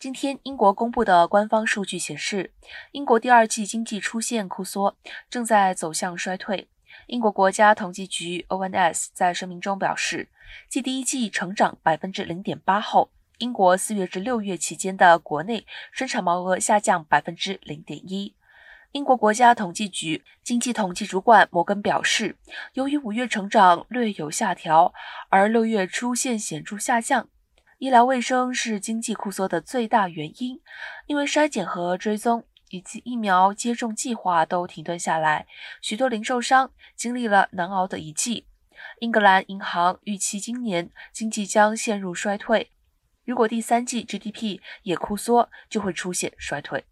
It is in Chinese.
今天，英国公布的官方数据显示，英国第二季经济出现库缩，正在走向衰退。英国国家统计局 （ONS） 在声明中表示，继第一季成长百分之零点八后，英国四月至六月期间的国内生产毛额下降百分之零点一。英国国家统计局经济统计主管摩根表示，由于五月成长略有下调，而六月出现显著下降。医疗卫生是经济库缩的最大原因，因为筛检和追踪以及疫苗接种计划都停顿下来，许多零售商经历了难熬的一季。英格兰银行预期今年经济将陷入衰退，如果第三季 GDP 也库缩，就会出现衰退。